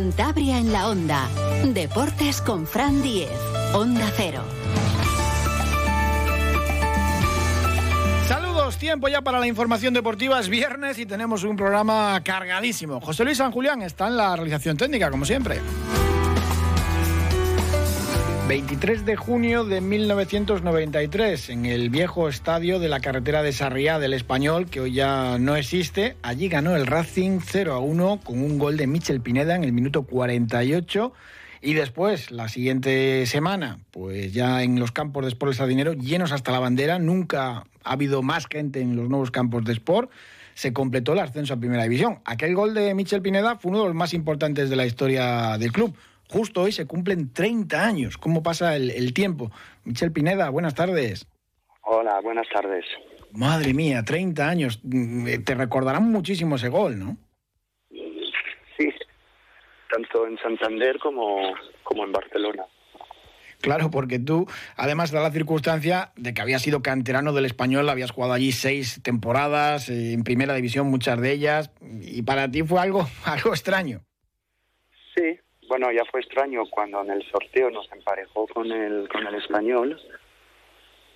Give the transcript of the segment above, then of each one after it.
Cantabria en la Onda. Deportes con Fran Diez. Onda Cero. Saludos, tiempo ya para la información deportiva. Es viernes y tenemos un programa cargadísimo. José Luis San Julián está en la realización técnica, como siempre. 23 de junio de 1993, en el viejo estadio de la carretera de Sarriá del Español, que hoy ya no existe, allí ganó el Racing 0 a 1 con un gol de Michel Pineda en el minuto 48. Y después, la siguiente semana, pues ya en los campos de Sport Sardinero, llenos hasta la bandera, nunca ha habido más gente en los nuevos campos de Sport, se completó el ascenso a Primera División. Aquel gol de Michel Pineda fue uno de los más importantes de la historia del club justo hoy se cumplen 30 años. ¿Cómo pasa el, tiempo? Michel Pineda, buenas tardes. Hola, buenas tardes. Madre mía, 30 años. Mm, te recordarán muchísimo ese gol, ¿no? Sí, tanto en Santander como, como en Barcelona. Claro, porque tú, además de la circunstancia de que habías sido canterano del español, habías jugado allí seis temporadas, eh, en primera división muchas de ellas, y para ti fue algo, algo extraño. Sí, bueno, ya fue extraño cuando en el sorteo nos emparejó con el, con el español,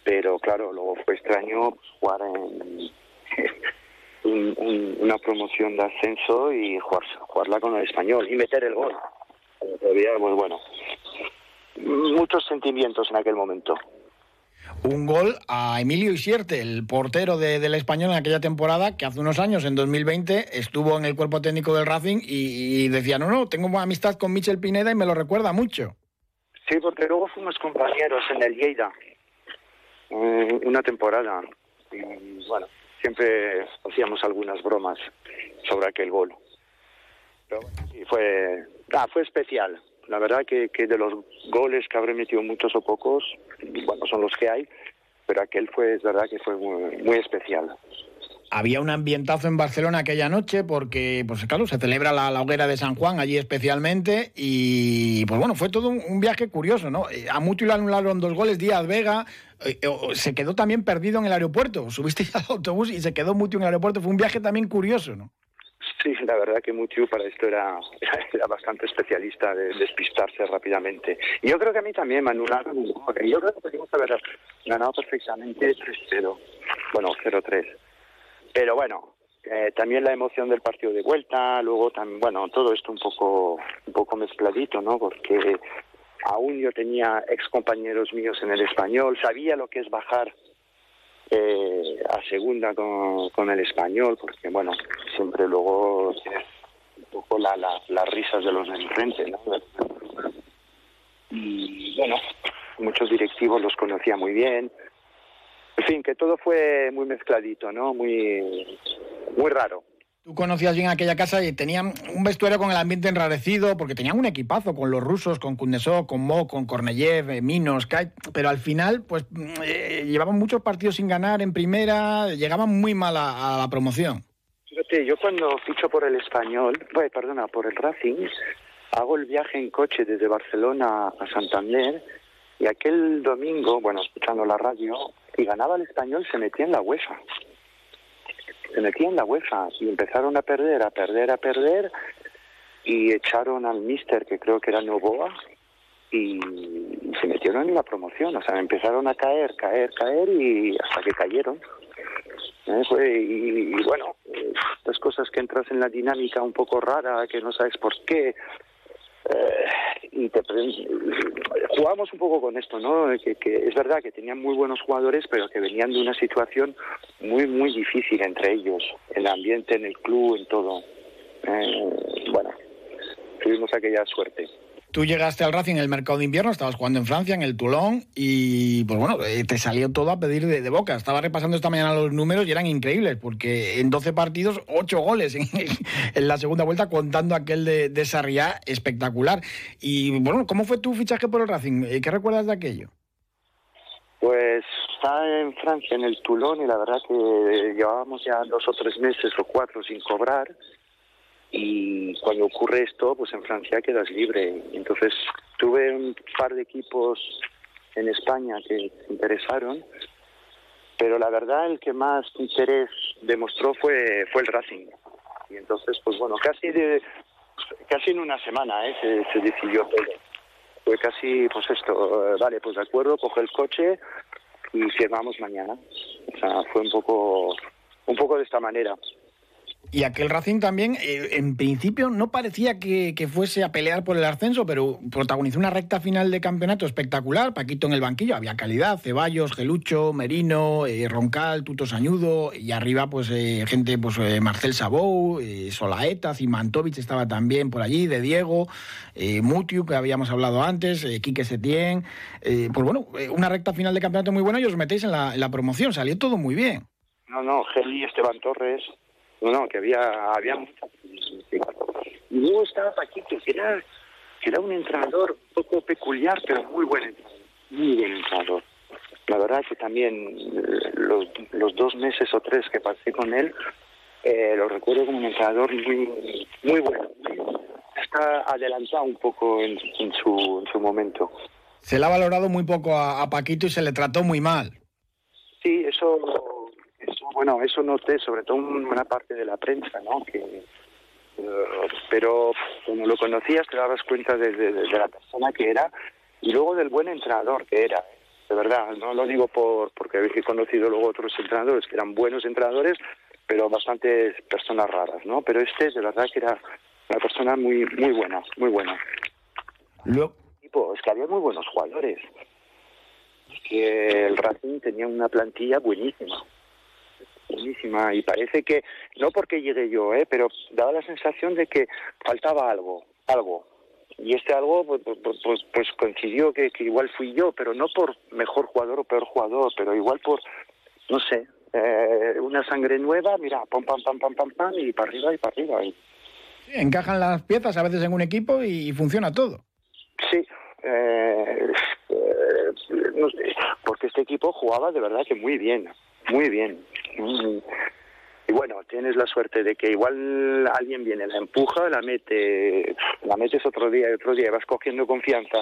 pero claro, luego fue extraño jugar en una promoción de ascenso y jugar, jugarla con el español y meter el gol. Todavía, pues bueno, muchos sentimientos en aquel momento un gol a Emilio Isierte, el portero del español en aquella temporada, que hace unos años, en 2020, estuvo en el cuerpo técnico del Racing y, decía, no, no, tengo amistad con Michel Pineda y me lo recuerda mucho. Sí, porque luego fuimos compañeros en el Lleida, una temporada. Y bueno, siempre hacíamos algunas bromas sobre aquel gol. Pero fue, ah, fue especial. La verdad que, que de los goles que habré metido muchos o pocos, bueno, son los que hay, pero aquel fue, es verdad que fue muy, especial. Había un ambientazo en Barcelona aquella noche porque, pues claro, se celebra la, hoguera de San Juan allí especialmente y, pues bueno, fue todo un, viaje curioso, ¿no? Eh, a Mutu le anularon dos goles, Díaz Vega eh, se quedó también perdido en el aeropuerto. Subiste al autobús y se quedó Mutu en el aeropuerto. Fue un viaje también curioso, ¿no? Sí, la verdad que Mutiu para esto era, era, bastante especialista de despistarse rápidamente. Y yo creo que a mí también gol. Yo creo que podríamos haber ganado perfectamente 3-0. Bueno, 0-3. Pero bueno, eh, también la emoción del partido de vuelta, luego también, bueno, todo esto un poco, un poco mezcladito, ¿no? Porque aún yo tenía ex compañeros míos en el español, sabía lo que es bajar eh, a segunda con, el español, porque bueno, siempre luego un poco la, las risas de los del frente, ¿no? Y bueno, muchos directivos los conocía muy bien. En fin, que todo fue muy mezcladito, ¿no? Muy, muy raro. Tú conocías bien aquella casa y tenían un vestuario con el ambiente enrarecido, porque tenían un equipazo con los rusos, con Kundesov, con Mo, con Korneyev, eh, Minos, Kai, pero al final, pues eh, llevaban muchos partidos sin ganar en primera, llegaban muy mal a, la promoción. Fíjate, yo cuando ficho por el español, bueno, perdona, por el Racing, hago el viaje en coche desde Barcelona a Santander y aquel domingo, bueno, escuchando la radio, y ganaba el español, se metía en la UEFA se metían la UEFA y empezaron a perder, a perder, a perder y echaron al mister que creo que era Novoa y se metieron en la promoción, o sea, empezaron a caer, caer, caer y hasta que cayeron. ¿Eh? y, bueno, estas cosas que entras en la dinámica un poco rara, que no sabes por qué, eh, te, jugamos un poco con esto, ¿no? Que, es verdad que tenían muy buenos jugadores, pero que venían de una situación muy, muy difícil entre ellos, el ambiente, en el club, en todo. Eh, bueno, tuvimos aquella suerte. Tú llegaste al Racing en el mercado de invierno, estabas jugando en Francia, en el Toulon, y pues bueno, eh, te salió todo a pedir de, boca. Estaba repasando esta mañana los números y eran increíbles, porque en 12 partidos, 8 goles en, la segunda vuelta, contando aquel de, de Sarriá, espectacular. Y bueno, ¿cómo fue tu fichaje por el Racing? Eh, ¿Qué recuerdas de aquello? Pues estaba en Francia, en el Toulon, y la verdad que llevábamos ya dos o tres meses o cuatro sin cobrar y cuando ocurre esto, pues en Francia quedas libre. Entonces tuve un par de equipos en España que se interesaron, pero la verdad el que más interés demostró fue, fue el Racing. Y entonces, pues bueno, casi de, casi en una semana ¿eh? se, se decidió todo. Fue casi, pues esto, eh, vale, pues de acuerdo, coge el coche y firmamos mañana. O sea, fue un poco, un poco de esta manera. Y aquel Racing también, eh, en principio, no parecía que, fuese a pelear por el ascenso, pero protagonizó una recta final de campeonato espectacular. Paquito en el banquillo, había calidad, Ceballos, Gelucho, Merino, eh, Roncal, Tuto Sañudo, y arriba, pues, eh, gente, pues, Marcel Sabou, Solaeta, Zimantovic estaba también por allí, de Diego, Mutiu, que habíamos hablado antes, Quique Setién. pues bueno, una recta final de campeonato muy buena y os metéis en la, en la promoción, salió todo muy bien. No, no, Geli, Esteban Torres, no, no, que había, había Y luego estaba Paquito, que era, que era un entrenador un poco peculiar, pero muy buen entrenador, muy buen entrenador. La verdad que también eh, los, los dos meses o tres que pasé con él, eh, lo recuerdo como un entrenador muy, muy bueno. Está adelantado un poco en, su, en su momento. Se le ha valorado muy poco a, a Paquito y se le trató muy mal. Sí, eso bueno, eso noté, sobre todo en una parte de la prensa, ¿no? Que, eh, pero como lo conocías te dabas cuenta de, la persona que era y luego del buen entrenador que era. De verdad, no lo digo por porque he conocido luego otros entrenadores que eran buenos entrenadores, pero bastantes personas raras, ¿no? Pero este de verdad que era una persona muy muy buena, muy buena. Lo... Es que había muy buenos jugadores. que el Racing tenía una plantilla buenísima buenísima y parece que, no porque llegué yo, ¿eh? pero daba la sensación de que faltaba algo, algo. Y este algo pues, pues, pues, pues coincidió que, que, igual fui yo, pero no por mejor jugador o peor jugador, pero igual por, no sé, eh, una sangre nueva, mira, pam, pam, pam, pam, pam, pam, y para arriba y para arriba. Y... Sí, encajan las piezas a veces en un equipo y funciona todo. Sí, eh, eh, no sé, porque este equipo jugaba de verdad que muy bien, muy bien. Y bueno, tienes la suerte de que igual alguien viene, la empuja, la mete, la metes otro día y otro día, vas cogiendo confianza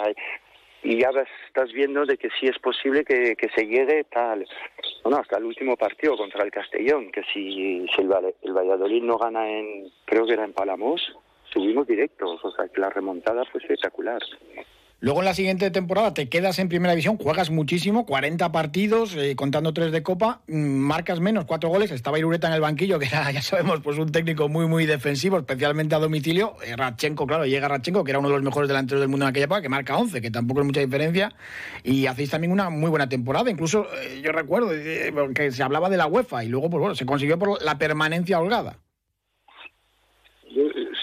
y, ya estás viendo de que sí es posible que, se llegue tal, bueno, hasta el último partido contra el Castellón, que si, si el, el Valladolid no gana en, creo que era en Palamos, subimos directos, o sea que la remontada fue espectacular. Luego en la siguiente temporada te quedas en primera división, juegas muchísimo, 40 partidos, eh, contando tres de Copa, mm, marcas menos, cuatro goles. Estaba Irureta en el banquillo, que era, ya sabemos, pues un técnico muy, muy defensivo, especialmente a domicilio. Eh, Rachenko, claro, llega Rachenko, que era uno de los mejores delanteros del mundo en aquella época, que marca 11, que tampoco es mucha diferencia. Y hacéis también una muy buena temporada. Incluso eh, yo recuerdo que se hablaba de la UEFA y luego, pues bueno, se consiguió por la permanencia holgada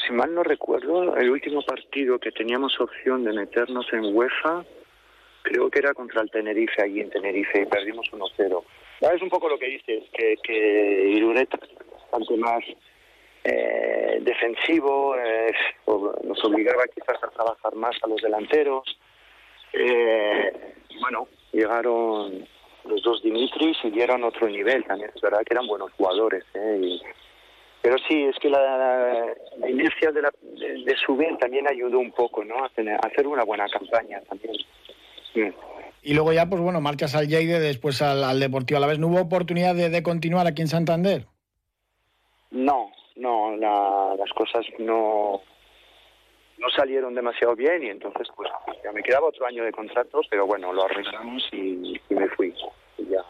si mal no recuerdo, el último partido que teníamos opción de meternos en UEFA, creo que era contra el Tenerife, allí en Tenerife, y perdimos 1-0. Es un poco lo que dices, que, que Irureta es bastante más eh, defensivo, eh, nos obligaba quizás a trabajar más a los delanteros. Eh, bueno, llegaron los dos Dimitris y dieron otro nivel también. Es verdad que eran buenos jugadores. ¿eh? Y, pero sí, es que la, la inercia de, la, de, subir también ayudó un poco, ¿no? A, hacer una buena campaña también. Y luego ya, pues bueno, marchas al Lleide, después al, Deportivo a la vez. ¿No hubo oportunidad de, continuar aquí en Santander? No, no, las cosas no, no salieron demasiado bien y entonces pues ya me quedaba otro año de contrato, pero bueno, lo arreglamos y, me fui. Y ya.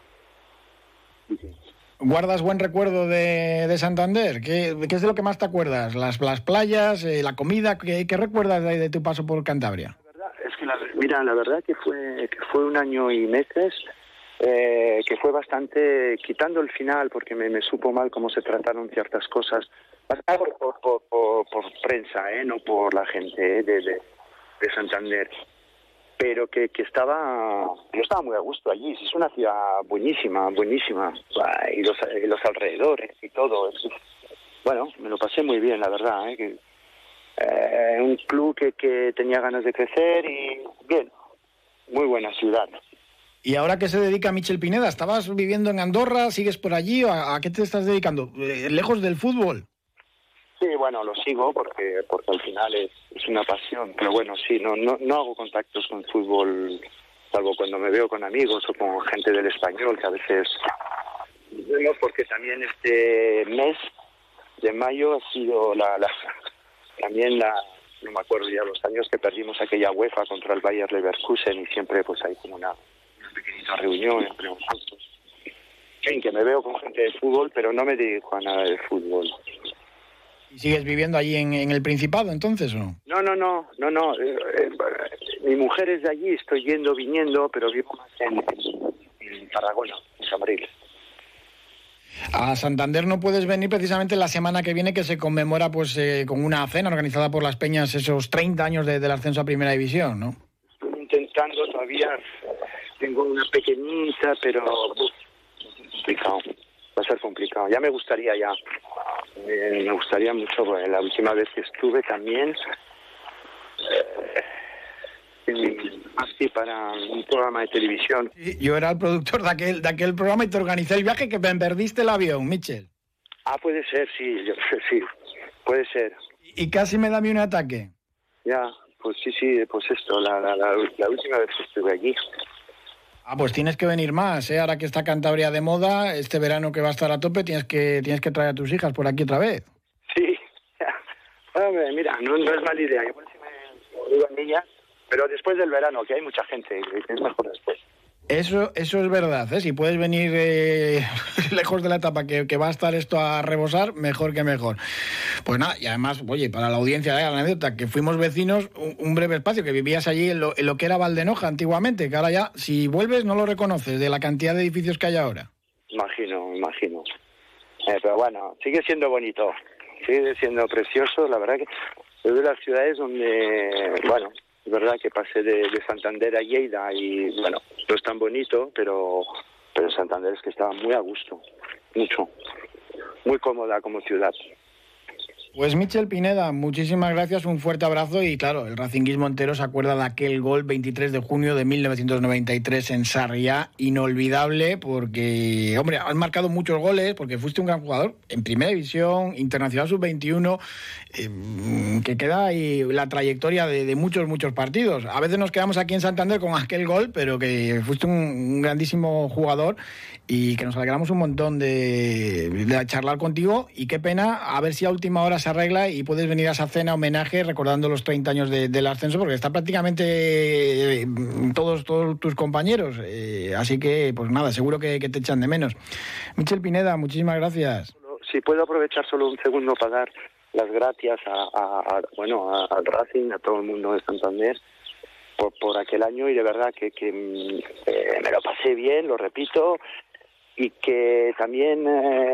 ¿Guardas buen recuerdo de, de Santander? ¿Qué, ¿Qué, es de lo que más te acuerdas? ¿Las, las playas, eh, la comida? ¿Qué, recuerdas de, de, tu paso por Cantabria? La verdad, es que la, mira, la verdad que fue, que fue un año y meses eh, que fue bastante, quitando el final, porque me, me, supo mal cómo se trataron ciertas cosas, por, por prensa, ¿eh? no por la gente ¿eh? de, de, de Santander pero que, que estaba, yo estaba muy a gusto allí, es una ciudad buenísima, buenísima, y los, los alrededores y todo, bueno, me lo pasé muy bien, la verdad, ¿eh? Eh, un club que, que tenía ganas de crecer y bien, muy buena ciudad. ¿Y ahora qué se dedica Michel Pineda? ¿Estabas viviendo en Andorra? ¿Sigues por allí? ¿A, a qué te estás dedicando? Eh, ¿Lejos del fútbol? Sí, bueno, lo sigo porque porque al final es, una pasión, pero bueno, sí, no, no, no hago contactos con fútbol, salvo cuando me veo con amigos o con gente del español, que a veces vemos porque también este mes de mayo ha sido la, la, también la, no me acuerdo ya los años que perdimos aquella UEFA contra el Bayer Leverkusen y siempre pues hay como una, pequeñita reunión entre nosotros. En que me veo con gente de fútbol, pero no me dedico a nada de fútbol. ¿Y sigues viviendo allí en, el Principado entonces o no? No, no, no, no, no. Eh, eh, mi mujer es de allí, estoy yendo, viniendo, pero vivo más en, en Tarragona, en Samaril. A Santander no puedes venir precisamente la semana que viene que se conmemora pues eh, con una cena organizada por las Peñas esos 30 años de, del ascenso a Primera División, ¿no? Estoy intentando todavía, tengo una pequeñita, pero complicado, va a ser complicado. Ya me gustaría ya, me gustaría mucho, la última vez que estuve también... Eh, así para un programa de televisión. yo era el productor de aquel, de aquel programa y te organizé el viaje que me perdiste el avión, Michel. Ah, puede ser, sí, yo, sí, puede ser. Y casi me da a mí un ataque. Ya, pues sí, sí, pues esto, la, la, la, última vez que estuve allí. Ah, pues tienes que venir más, ¿eh? Ahora que está Cantabria de moda, este verano que va a estar a tope, tienes que, tienes que traer a tus hijas por aquí otra vez. Sí, mira, no, es mala idea. Yo por si me digo a ellas, pero después del verano, que hay mucha gente, es mejor después. Eso, eso es verdad, ¿eh? si puedes venir eh, lejos de la etapa que, va a estar esto a rebosar, mejor que mejor. Pues nada, y además, oye, para la audiencia, de la anécdota, que fuimos vecinos un, breve espacio, que vivías allí en lo, en lo, que era Valdenoja antiguamente, que ahora ya, si vuelves, no lo reconoces de la cantidad de edificios que hay ahora. Imagino, imagino. Eh, pero bueno, sigue siendo bonito, sigue siendo precioso, la verdad que es de las ciudades donde, bueno, es verdad que pasé de, Santander a Lleida y bueno, no es tan bonito, pero, pero Santander es que estaba muy a gusto, mucho, muy cómoda como ciudad. Pues Michel Pineda, muchísimas gracias, un fuerte abrazo y claro, el racinguismo entero se acuerda de aquel gol 23 de junio de 1993 en Sarriá, inolvidable porque, hombre, has marcado muchos goles porque fuiste un gran jugador en Primera División, Internacional Sub-21, eh, que queda ahí la trayectoria de, muchos, muchos partidos. A veces nos quedamos aquí en Santander con aquel gol, pero que fuiste un, grandísimo jugador y que nos alegramos un montón de, de charlar contigo y qué pena, a ver si a última hora se arregla y puedes venir a esa cena homenaje recordando los 30 años del ascenso, porque está prácticamente eh, todos, todos tus compañeros. Eh, así que, pues nada, seguro que, te echan de menos. Michel Pineda, muchísimas gracias. Si puedo aprovechar solo un segundo para dar las gracias a, bueno al Racing, a todo el mundo de Santander por, por aquel año y de verdad que, que eh, me lo pasé bien, lo repito, y que también eh,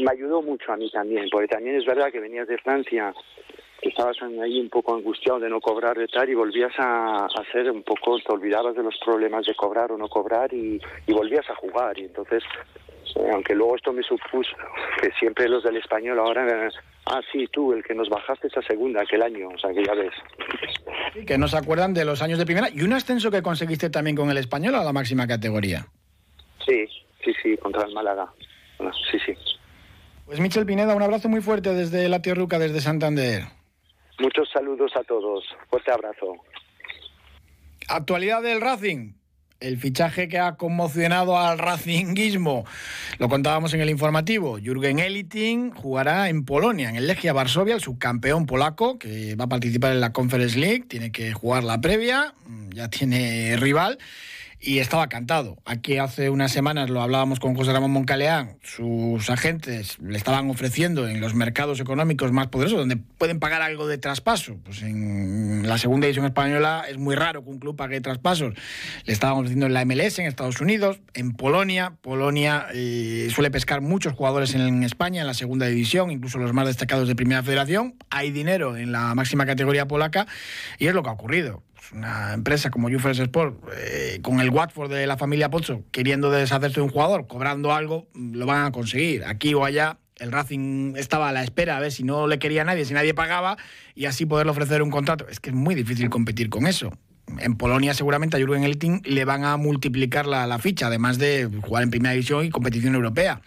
me ayudó mucho a mí también, porque también es verdad que venías de Francia, que estabas ahí un poco angustiado de no cobrar de tal y volvías a, hacer un poco, te olvidabas de los problemas de cobrar o no cobrar y, volvías a jugar. Y entonces, eh, aunque luego esto me supuso que siempre los del español ahora, ah, sí, tú, el que nos bajaste esa segunda aquel año, o sea, que ya ves. que no se acuerdan de los años de primera y un ascenso que conseguiste también con el español a la máxima categoría. Sí, sí, sí, contra el Málaga. Sí, sí. Pues Michel Pineda, un abrazo muy fuerte desde La Tierruca, desde Santander. Muchos saludos a todos. Fuerte abrazo. Actualidad del Racing. El fichaje que ha conmocionado al racinguismo. Lo contábamos en el informativo. Jürgen Eliting jugará en Polonia, en el Legia Varsovia, el subcampeón polaco, que va a participar en la Conference League. Tiene que jugar la previa, ya tiene rival y estaba cantado. Aquí hace unas semanas lo hablábamos con José Ramón Moncaleán, sus agentes le estaban ofreciendo en los mercados económicos más poderosos, donde pueden pagar algo de traspaso. Pues en la segunda edición española es muy raro que un club pague traspasos. Le estaban ofreciendo en la MLS, en Estados Unidos, en Polonia. Polonia eh, suele pescar muchos jugadores en España, en la segunda división, incluso los más destacados de Primera Federación. Hay dinero en la máxima categoría polaca y es lo que ha ocurrido una empresa como Jufres Sport, eh, con el Watford de la familia Pozzo, queriendo deshacerse de un jugador, cobrando algo, lo van a conseguir. Aquí o allá, el Racing estaba a la espera a ver si no le quería nadie, si nadie pagaba, y así poderle ofrecer un contrato. Es que es muy difícil competir con eso. En Polonia seguramente a Jürgen Elting le van a multiplicar la, la ficha, además de jugar en primera división y competición europea.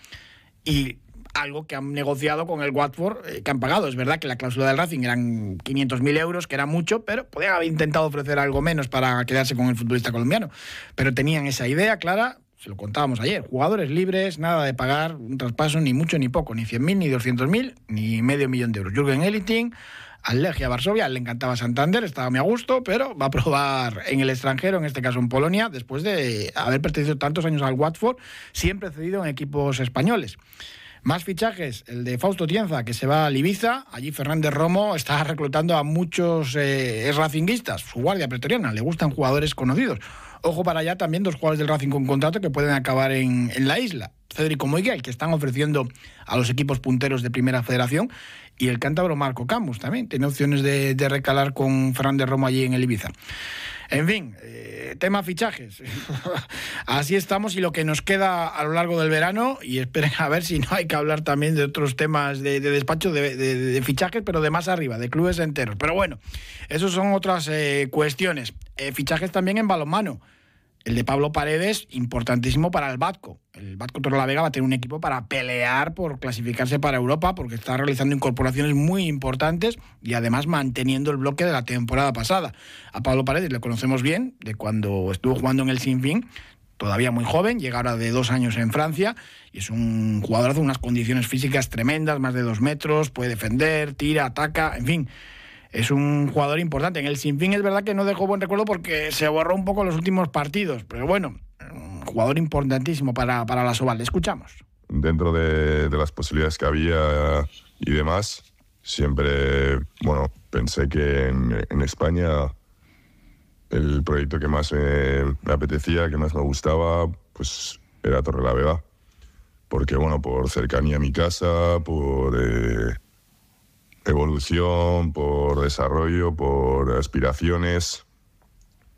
Y algo que han negociado con el Watford, eh, que han pagado. Es verdad que la cláusula del Racing eran 500.000 euros, que era mucho, pero podían haber intentado ofrecer algo menos para quedarse con el futbolista colombiano. Pero tenían esa idea clara, se lo contábamos ayer, jugadores libres, nada de pagar un traspaso, ni mucho ni poco, ni 100.000, ni 200.000, ni medio millón de euros. Jürgen Eliting al Legia Varsovia. Le encantaba Santander, estaba muy a gusto, pero va a probar en el extranjero, en este caso en Polonia, después de haber pertenecido tantos años al Watford, siempre cedido en equipos españoles. Más fichajes, el de Fausto Tienza, que se va a Ibiza. Allí Fernández Romo está reclutando a muchos eh, racinguistas, su guardia pretoriana. Le gustan jugadores conocidos. Ojo para allá también dos jugadores del Racing con contrato que pueden acabar en, en la isla. Federico Miguel, que están ofreciendo a los equipos punteros de Primera Federación, y el cántabro Marco Camus también. Tiene opciones de, de recalar con Fernández Romo allí en el Ibiza. En fin, eh, tema fichajes. Así estamos y lo que nos queda a lo largo del verano y esperen a ver si no hay que hablar también de otros temas de, de despacho de, de, fichajes, pero de más arriba, de clubes enteros. Pero bueno, eso son otras eh, cuestiones. Eh, fichajes también en balonmano. El de Pablo Paredes, importantísimo para el Batco. El Batco Vega va a tener un equipo para pelear por clasificarse para Europa, porque está realizando incorporaciones muy importantes y además manteniendo el bloque de la temporada pasada. A Pablo Paredes le conocemos bien, de cuando estuvo jugando en el Sinfín, todavía muy joven, llega ahora de dos años en Francia, y es un jugador de unas condiciones físicas tremendas, más de dos metros, puede defender, tira, ataca, en fin es un jugador importante. En el Sinfín es verdad que no dejó buen recuerdo porque se borró un poco los últimos partidos, pero bueno, un jugador importantísimo para, para la Soval. Le escuchamos. Dentro de, las posibilidades que había y demás, siempre, bueno, pensé que en, España el proyecto que más me, apetecía, que más me gustaba, pues era Torre la. Porque, bueno, por cercanía a mi casa, por... Eh, evolución, por desarrollo, por aspiraciones,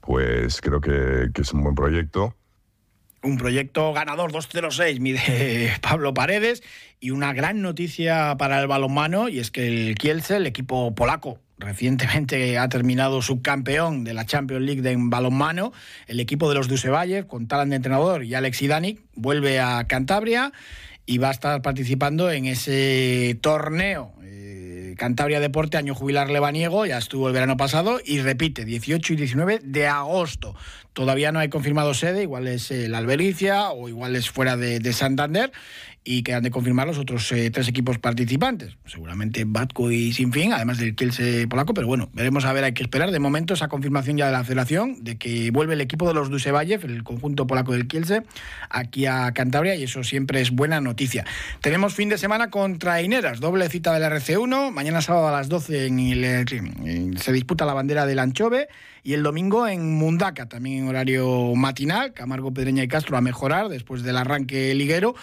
pues creo que, que es un buen proyecto. Un proyecto ganador 2-0-6, mide Pablo Paredes. Y una gran noticia para el balonmano, y es que el Kielce, el equipo polaco, recientemente ha terminado subcampeón de la Champions League de balonmano. El equipo de los Dusevalle, con Talan de entrenador y Alex Idanic, vuelve a Cantabria y va a estar participando en ese torneo Cantabria Deporte, año jubilar lebaniego, ya estuvo el verano pasado y repite 18 y 19 de agosto. Todavía no hay confirmado sede, igual es eh, la Albericia o igual es fuera de Santander y que han de confirmar los otros eh, tres equipos participantes. Seguramente Batco y Sinfín, además del Kielce polaco, pero bueno, veremos a ver, hay que esperar. De momento esa confirmación ya de la federación de que vuelve el equipo de los Dusevalle, el conjunto polaco del Kielce, aquí a Cantabria y eso siempre es buena noticia. Tenemos fin de semana con traineras, doble cita del RC1, mañana sábado a las 12 en el, se disputa la bandera del Anchove y el domingo en Mundaca, también en horario matinal, Camargo, Pedreña y Castro a mejorar después del arranque liguero.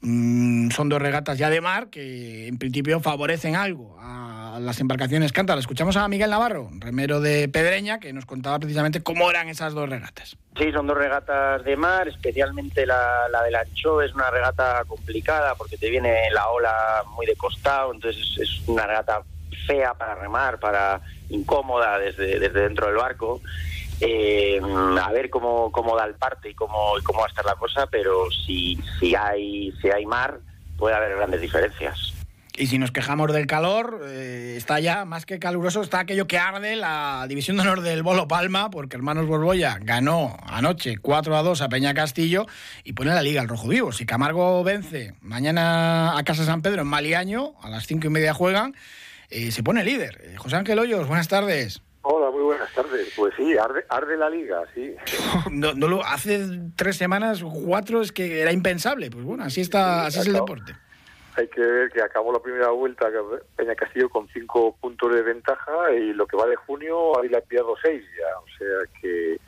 Mm, son dos regatas ya de mar que en principio favorecen algo a las embarcaciones cántabras. Escuchamos a Miguel Navarro, remero de Pedreña, que nos contaba precisamente cómo eran esas dos regatas. Sí, son dos regatas de mar, especialmente la, la del ancho es una regata complicada porque te viene la ola muy de costado, entonces es una regata fea para remar, para incómoda desde, desde dentro del barco eh, a ver cómo, cómo da el parte y cómo, cómo va a estar la cosa, pero si, si, hay, si hay mar, puede haber grandes diferencias. Y si nos quejamos del calor, eh, está ya más que caluroso, está aquello que arde la división de honor del Bolo Palma, porque Hermanos Borbolla ganó anoche 4 a 2 a Peña Castillo y pone la liga al rojo vivo. Si Camargo vence mañana a Casa San Pedro en Maliaño, a las 5 y media juegan, eh, se pone líder. José Ángel Hoyos, buenas tardes. Hola, muy buenas tardes. Pues sí, arde, arde la liga, sí. No, no lo, hace tres semanas, cuatro, es que era impensable. Pues bueno, así está, así es el deporte. Hay que ver que acabó la primera vuelta Peña Castillo con cinco puntos de ventaja y lo que va de junio ha pillado seis ya. O sea que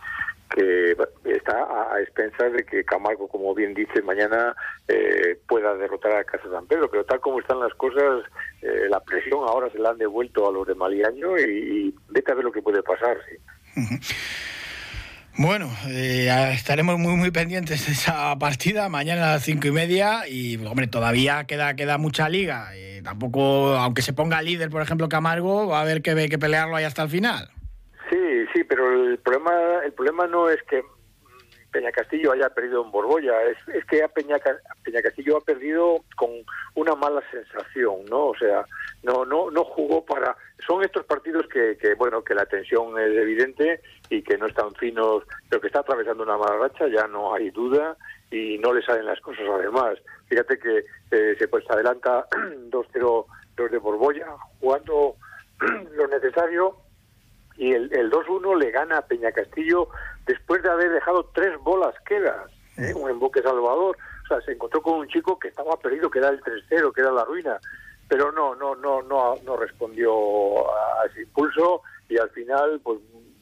que está a, expensas de que Camargo, como bien dice, mañana eh, pueda derrotar a Casa San Pedro. Pero tal como están las cosas, eh, la presión ahora se la han devuelto a los de Maliaño y, y vete a ver lo que puede pasar. Sí. Bueno, eh, estaremos muy muy pendientes de esa partida mañana a las cinco y media y hombre todavía queda queda mucha liga. Y tampoco, aunque se ponga líder, por ejemplo Camargo, va a haber que, que pelearlo ahí hasta el final. Sí, sí, pero el problema, el problema no es que Peña Castillo haya perdido en Borbolla, es, es que Peña, Peña Castillo ha perdido con una mala sensación, ¿no? O sea, no, no, no jugó para. Son estos partidos que, que, bueno, que la tensión es evidente y que no están finos, pero que está atravesando una mala racha, ya no hay duda y no le salen las cosas además. Fíjate que eh, se pues adelanta 2-0 los de Borbolla, jugando adversario y el, el 2-1 le gana a Peña Castillo después de haber dejado tres bolas quedas, ¿eh? un emboque salvador. O sea, se encontró con un chico que estaba perdido, que era el 3-0, que era la ruina, pero no, no, no, no, no respondió a ese impulso y al final, pues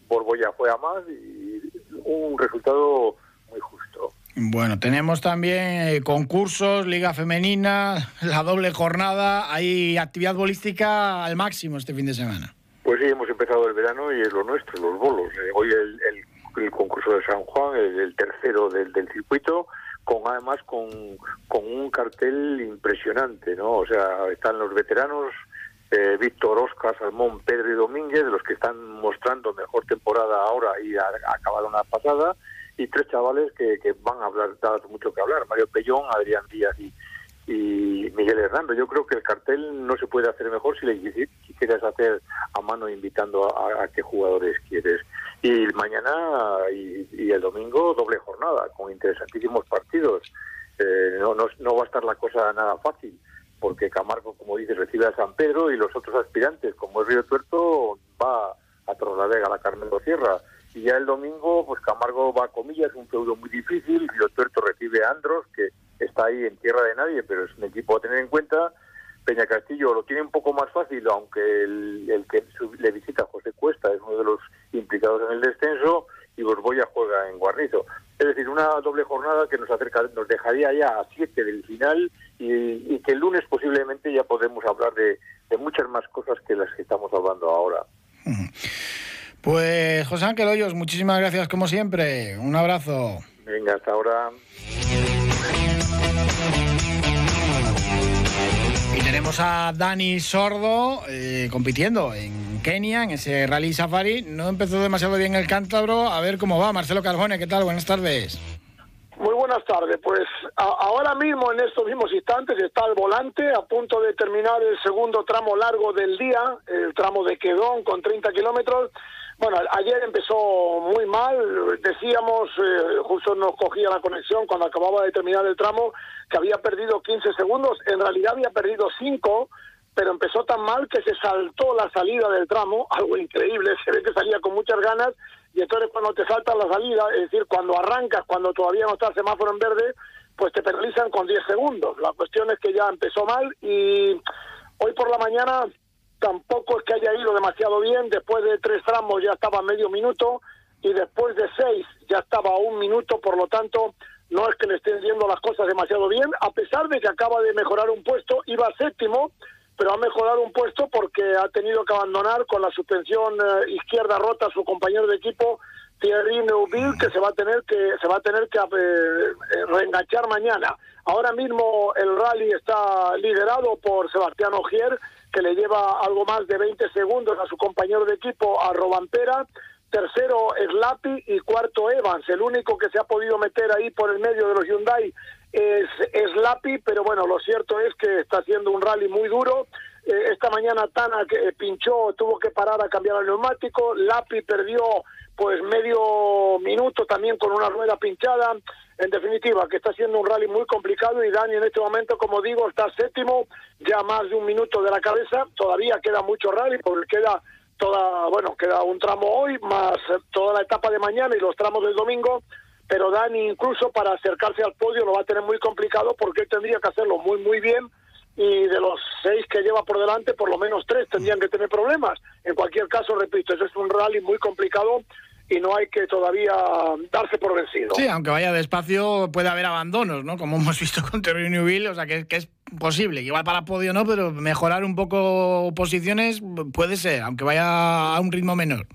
Borboya fue a más y un resultado muy justo. Bueno, tenemos también eh, concursos, Liga Femenina, la doble jornada. Hay actividad bolística al máximo este fin de semana. Pues sí, hemos empezado el verano y es lo nuestro, los bolos. Eh, hoy el, concurso de San Juan, el, tercero del, del, circuito, con además con, un cartel impresionante, ¿no? O sea, están los veteranos eh, Víctor, Oscar, Salmón, Pedro y Domínguez, los que están mostrando mejor temporada ahora y acabaron la pasada, y tres chavales que, que van a hablar, dar mucho que hablar, Mario Pellón, Adrián Díaz y, y Miguel Hernando. Yo creo que el cartel no se puede hacer mejor si le quisieras hacer a mano invitando a, qué jugadores quieres. Y mañana y, el domingo doble jornada con interesantísimos partidos. Eh, no, no, no va a estar la cosa nada fácil porque Camargo, como dices, recibe a San Pedro y los otros aspirantes, como es Río Tuerto, va a Torrelavega, a la Carmelo Sierra. Y ya el domingo, pues Camargo va a Comillas, un feudo muy difícil. Río Tuerto recibe a Andros, que está ahí en tierra de nadie, pero es un equipo a tener en cuenta. Peña Castillo lo tiene un poco más fácil, aunque el, que le visita José Cuesta es uno de los implicados en el descenso y Borboya juega en Guarnizo. Es decir, una doble jornada que nos acerca, nos dejaría ya a siete del final y, que el lunes posiblemente ya podemos hablar de, muchas más cosas que las que estamos hablando ahora. Pues José Ángel Hoyos, muchísimas gracias como siempre. Un abrazo. Venga, hasta ahora. Tenemos a Dani Sordo eh, compitiendo en Kenia, en ese rally safari. No empezó demasiado bien el cántabro. A ver cómo va. Marcelo Carbone, ¿qué tal? Buenas tardes. Muy buenas tardes. Pues ahora mismo, en estos mismos instantes, está el volante a punto de terminar el segundo tramo largo del día, el tramo de Quedón con 30 kilómetros. Bueno, ayer empezó muy mal. Decíamos, eh, justo nos cogía la conexión cuando acababa de terminar el tramo, que había perdido 15 segundos. En realidad había perdido 5 pero empezó tan mal que se saltó la salida del tramo, algo increíble, se ve que salía con muchas ganas y entonces cuando te saltan la salida, es decir, cuando arrancas, cuando todavía no está el semáforo en verde, pues te penalizan con 10 segundos. La cuestión es que ya empezó mal y hoy por la mañana tampoco es que haya ido demasiado bien, después de tres tramos ya estaba medio minuto y después de seis ya estaba un minuto, por lo tanto no es que le estén yendo las cosas demasiado bien, a pesar de que acaba de mejorar un puesto, iba séptimo, pero ha mejorado un puesto porque ha tenido que abandonar con la suspensión eh, izquierda rota su compañero de equipo Thierry Neuville que se va a tener que se va a tener que eh, reenganchar mañana. Ahora mismo el rally está liderado por Sebastián Ogier que le lleva algo más de 20 segundos a su compañero de equipo a Robampera. Tercero Slapi y cuarto Evans, el único que se ha podido meter ahí por el medio de los Hyundai es, es Lapi, pero bueno, lo cierto es que está haciendo un rally muy duro. Eh, esta mañana Tana que pinchó, tuvo que parar a cambiar el neumático. Lapi perdió pues medio minuto también con una rueda pinchada. En definitiva, que está haciendo un rally muy complicado y Dani en este momento, como digo, está séptimo, ya más de un minuto de la cabeza. Todavía queda mucho rally porque queda toda, bueno, queda un tramo hoy, más toda la etapa de mañana y los tramos del domingo pero Dani incluso para acercarse al podio lo va a tener muy complicado porque tendría que hacerlo muy muy bien y de los seis que lleva por delante por lo menos tres tendrían que tener problemas. En cualquier caso, repito, eso es un rally muy complicado y no hay que todavía darse por vencido. Sí, aunque vaya despacio puede haber abandonos, ¿no? Como hemos visto con Terry Newville, o sea que, que, es posible, igual para podio no, pero mejorar un poco posiciones puede ser, aunque vaya a un ritmo menor.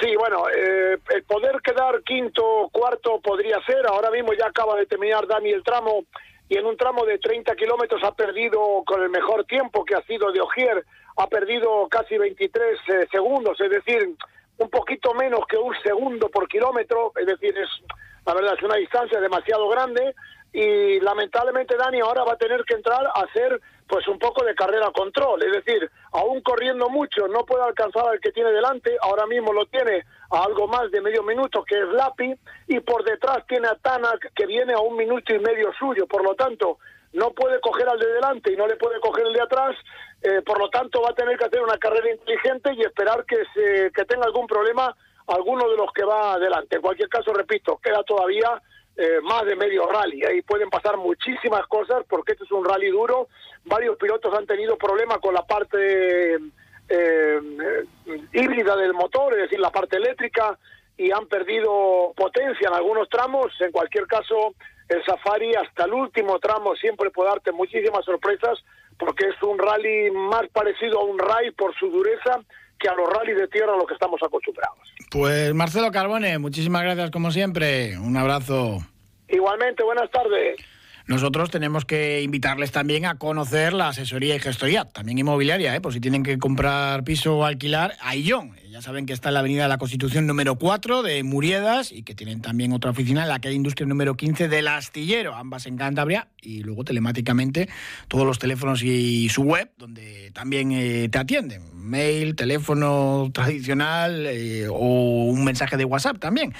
Sí, bueno, eh, el poder quedar quinto, cuarto podría ser. Ahora mismo ya acaba de terminar Dani el tramo y en un tramo de 30 kilómetros ha perdido con el mejor tiempo que ha sido de Ogier, ha perdido casi 23 eh, segundos, es decir, un poquito menos que un segundo por kilómetro, es decir, es la verdad es una distancia demasiado grande y lamentablemente Dani ahora va a tener que entrar a hacer pues un poco de carrera control, es decir, aún corriendo mucho no puede alcanzar al que tiene delante, ahora mismo lo tiene a algo más de medio minuto que es Lapi y por detrás tiene a Tanak que viene a un minuto y medio suyo, por lo tanto no puede coger al de delante y no le puede coger el de atrás eh, por lo tanto va a tener que hacer una carrera inteligente y esperar que, se, que tenga algún problema alguno de los que va adelante. En cualquier caso, repito, queda todavía eh, más de medio rally. Ahí pueden pasar muchísimas cosas porque este es un rally duro. Varios pilotos han tenido problemas con la parte eh, híbrida del motor, es decir, la parte eléctrica, y han perdido potencia en algunos tramos. En cualquier caso, el Safari hasta el último tramo siempre puede darte muchísimas sorpresas porque es un rally más parecido a un rally por su dureza que a los rallies de tierra a los que estamos acostumbrados. Pues Marcelo Carbone, muchísimas gracias como siempre. Un abrazo. Igualmente, buenas tardes. Nosotros tenemos que invitarles también a conocer la asesoría y gestoría, también inmobiliaria, ¿eh? por si tienen que comprar piso o alquilar, a Illón. Ya saben que está en la Avenida de la Constitución número 4 de Muriedas y que tienen también otra oficina en la calle Industria número 15 del Astillero, ambas en Cantabria, y luego telemáticamente todos los teléfonos y su web, donde también eh, te atienden. Mail, teléfono tradicional eh, o un mensaje de WhatsApp también,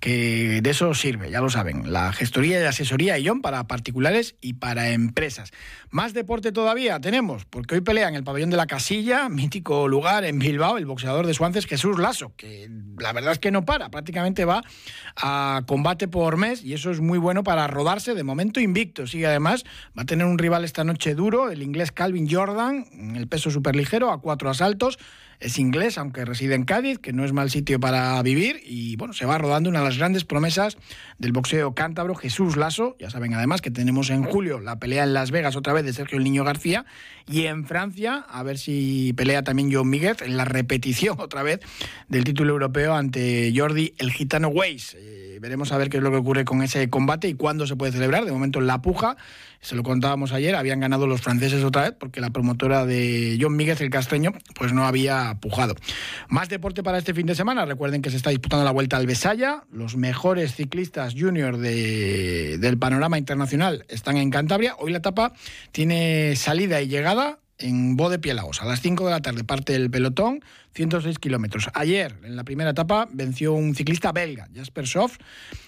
que de eso sirve, ya lo saben. La gestoría y asesoría Illón para particulares y para empresas. Más deporte todavía tenemos, porque hoy pelea en el pabellón de la Casilla, mítico lugar en Bilbao, el boxeador de Suances Jesús Lasso, que la verdad es que no para, prácticamente va a combate por mes y eso es muy bueno para rodarse de momento invicto. Sigue además, va a tener un rival esta noche duro, el inglés Calvin Jordan, en el peso superligero, a cuatro asaltos es inglés, aunque reside en Cádiz, que no es mal sitio para vivir, y bueno, se va rodando una de las grandes promesas del boxeo cántabro, Jesús Lasso. Ya saben además que tenemos en julio la pelea en Las Vegas otra vez de Sergio el Niño García, y en Francia, a ver si pelea también John Míguez en la repetición otra vez del título europeo ante Jordi el Gitano Weiss. Eh, veremos a ver qué es lo que ocurre con ese combate y cuándo se puede celebrar. De momento en la puja, se lo contábamos ayer, habían ganado los franceses otra vez porque la promotora de John Míguez, el castreño, pues no había pujado. Más deporte para este fin de semana. Recuerden que se está disputando la Vuelta al Besaya. Los mejores ciclistas junior de, del panorama internacional están en Cantabria. Hoy la etapa tiene salida y llegada en Bode Pielaos. A las 5 de la tarde parte el pelotón, 106 kilómetros. Ayer, en la primera etapa, venció un ciclista belga, Jasper Soff,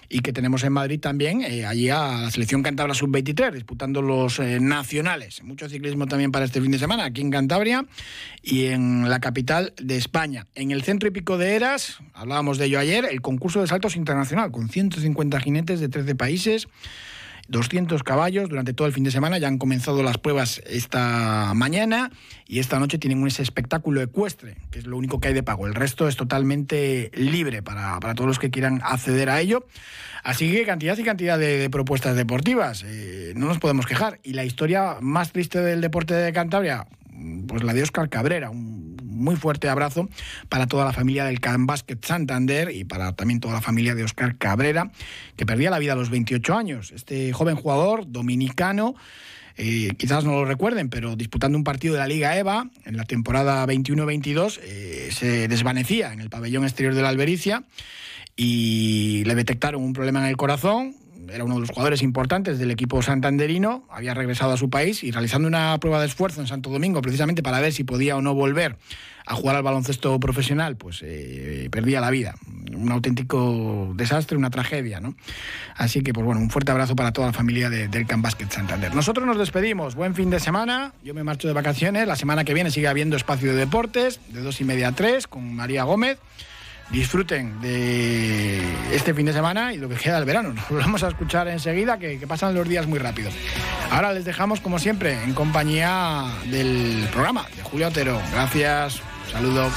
y que tenemos en Madrid también, eh, allí a la selección Cantabria Sub-23, disputando los eh, nacionales. Mucho ciclismo también para este fin de semana, aquí en Cantabria y en la capital de España. En el centro hípico de Eras, hablábamos de ello ayer, el concurso de saltos internacional, con 150 jinetes de 13 países. 200 caballos durante todo el fin de semana. Ya han comenzado las pruebas esta mañana y esta noche tienen ese espectáculo ecuestre, que es lo único que hay de pago. El resto es totalmente libre para, todos los que quieran acceder a ello. Así que cantidad y cantidad de, propuestas deportivas. Eh, no nos podemos quejar. Y la historia más triste del deporte de Cantabria, pues la de Oscar Cabrera, un muy fuerte abrazo para toda la familia del Can Basket Santander y para también toda la familia de Oscar Cabrera, que perdía la vida a los 28 años. Este joven jugador dominicano. Eh, quizás no lo recuerden, pero disputando un partido de la Liga EVA en la temporada 21-22 eh, se desvanecía en el pabellón exterior de la Albericia y le detectaron un problema en el corazón, era uno de los jugadores importantes del equipo santanderino, había regresado a su país y realizando una prueba de esfuerzo en Santo Domingo precisamente para ver si podía o no volver a jugar al baloncesto profesional, pues eh, perdía la vida. Un auténtico desastre, una tragedia, ¿no? Así que, pues bueno, un fuerte abrazo para toda la familia del Camp Basket Santander. Nosotros nos despedimos. Buen fin de semana. Yo me marcho de vacaciones. La semana que viene sigue habiendo espacio de deportes, de dos y media a tres, con María Gómez disfruten de este fin de semana y lo que queda del verano. Nos volvemos a escuchar enseguida, que, pasan los días muy rápido. Ahora les dejamos, como siempre, en compañía del programa de Julio Otero. Gracias, saludos.